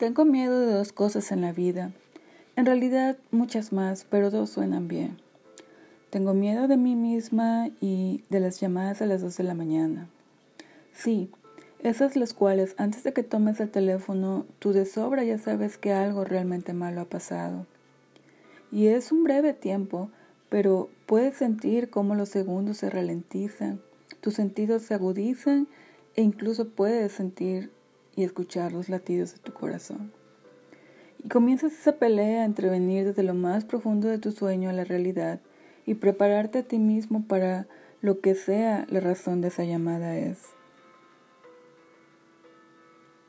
Tengo miedo de dos cosas en la vida. En realidad muchas más, pero dos suenan bien. Tengo miedo de mí misma y de las llamadas a las dos de la mañana. Sí, esas las cuales antes de que tomes el teléfono, tú de sobra ya sabes que algo realmente malo ha pasado. Y es un breve tiempo, pero puedes sentir cómo los segundos se ralentizan, tus sentidos se agudizan e incluso puedes sentir y escuchar los latidos de tu corazón. Y comienzas esa pelea entre venir desde lo más profundo de tu sueño a la realidad y prepararte a ti mismo para lo que sea la razón de esa llamada es.